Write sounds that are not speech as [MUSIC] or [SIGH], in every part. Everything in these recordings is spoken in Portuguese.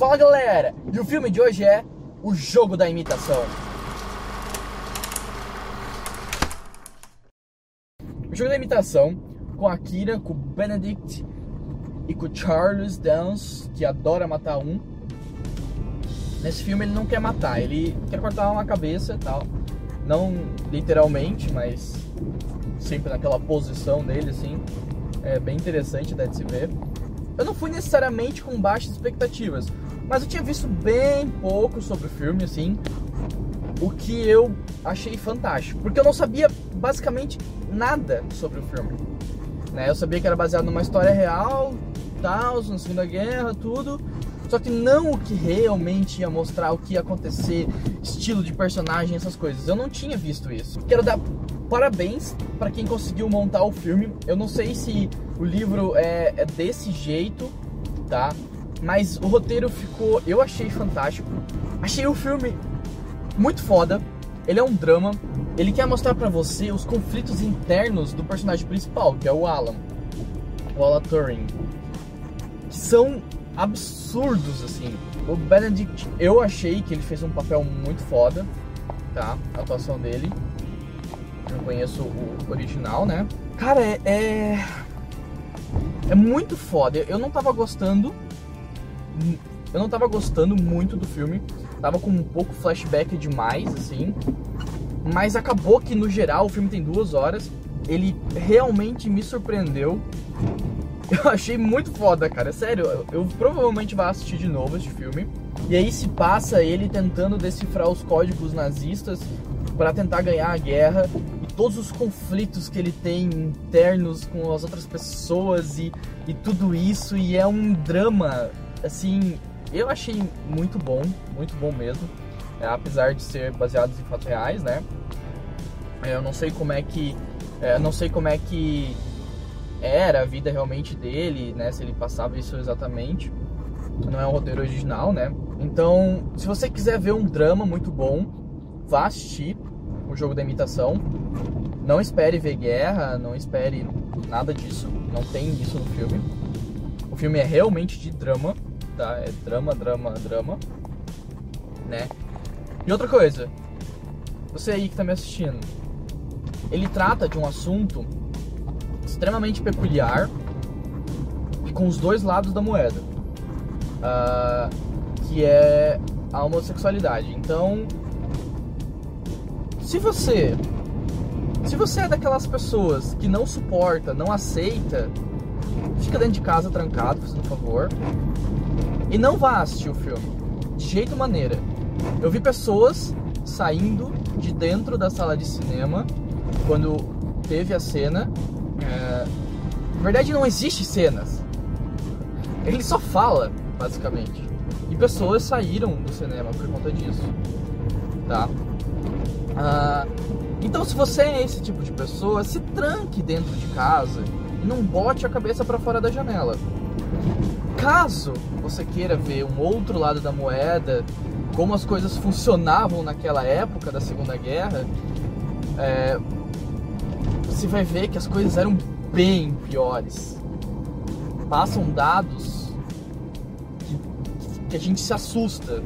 Fala galera! E o filme de hoje é O Jogo da Imitação. O Jogo da Imitação com a Kira, com o Benedict e com o Charles Dance, que adora matar um. Nesse filme ele não quer matar, ele quer cortar uma cabeça e tal. Não literalmente, mas sempre naquela posição dele, assim. É bem interessante até de se ver. Eu não fui necessariamente com baixas expectativas, mas eu tinha visto bem pouco sobre o filme, assim. O que eu achei fantástico, porque eu não sabia basicamente nada sobre o filme. Né? Eu sabia que era baseado numa história real, tal, na Segunda Guerra, tudo. Só que não o que realmente ia mostrar o que ia acontecer, estilo de personagem, essas coisas. Eu não tinha visto isso. Quero dar parabéns para quem conseguiu montar o filme. Eu não sei se o livro é, é desse jeito, tá? Mas o roteiro ficou, eu achei fantástico. Achei o filme muito foda. Ele é um drama. Ele quer mostrar para você os conflitos internos do personagem principal, que é o Alan. O Alan Turing. Que são absurdos, assim. O Benedict, eu achei que ele fez um papel muito foda, tá? A atuação dele. Eu conheço o original, né? Cara, é. É, é muito foda. Eu não tava gostando. Eu não tava gostando muito do filme. Tava com um pouco flashback demais, assim. Mas acabou que, no geral, o filme tem duas horas. Ele realmente me surpreendeu. [LAUGHS] Eu achei muito foda, cara. Sério, eu, eu provavelmente vou assistir de novo esse filme. E aí se passa ele tentando decifrar os códigos nazistas para tentar ganhar a guerra todos os conflitos que ele tem internos com as outras pessoas e, e tudo isso. E é um drama, assim, eu achei muito bom, muito bom mesmo. É, apesar de ser baseados em fatos reais, né? É, eu não sei como é que. É, não sei como é que era a vida realmente dele, né? Se ele passava isso exatamente. Não é um roteiro original, né? Então, se você quiser ver um drama muito bom, vá assistir o jogo da imitação. Não espere ver guerra, não espere nada disso. Não tem isso no filme. O filme é realmente de drama, tá? É drama, drama, drama, né? E outra coisa, você aí que tá me assistindo, ele trata de um assunto extremamente peculiar e com os dois lados da moeda, uh, que é a homossexualidade. Então, se você se você é daquelas pessoas que não suporta, não aceita, fica dentro de casa trancado, fazendo um favor, e não vá assistir o filme, de jeito maneira. Eu vi pessoas saindo de dentro da sala de cinema quando teve a cena é, na verdade, não existe cenas. Ele só fala, basicamente. E pessoas saíram do cinema por conta disso. Tá? Ah, então, se você é esse tipo de pessoa, se tranque dentro de casa e não bote a cabeça para fora da janela. Caso você queira ver um outro lado da moeda, como as coisas funcionavam naquela época da Segunda Guerra, é, você vai ver que as coisas eram bem piores. Passam dados que, que a gente se assusta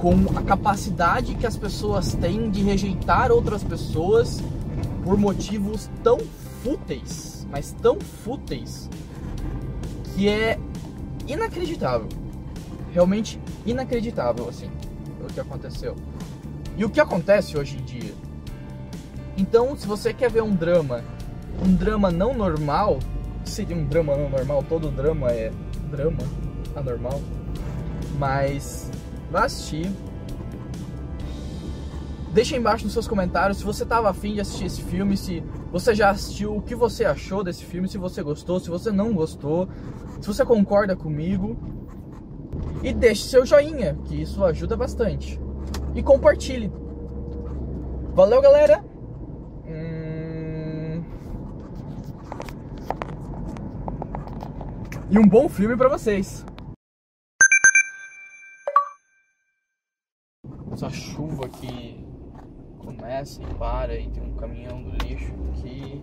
com a capacidade que as pessoas têm de rejeitar outras pessoas por motivos tão fúteis, mas tão fúteis, que é inacreditável. Realmente inacreditável, assim, o que aconteceu. E o que acontece hoje em dia? Então, se você quer ver um drama, um drama não normal, seria um drama não normal, todo drama é drama anormal, mas vá assistir. Deixa embaixo nos seus comentários se você estava afim de assistir esse filme, se você já assistiu, o que você achou desse filme, se você gostou, se você não gostou, se você concorda comigo. E deixe seu joinha, que isso ajuda bastante. E compartilhe. Valeu, galera! e um bom filme para vocês. Essa chuva que começa e para e tem um caminhão do lixo aqui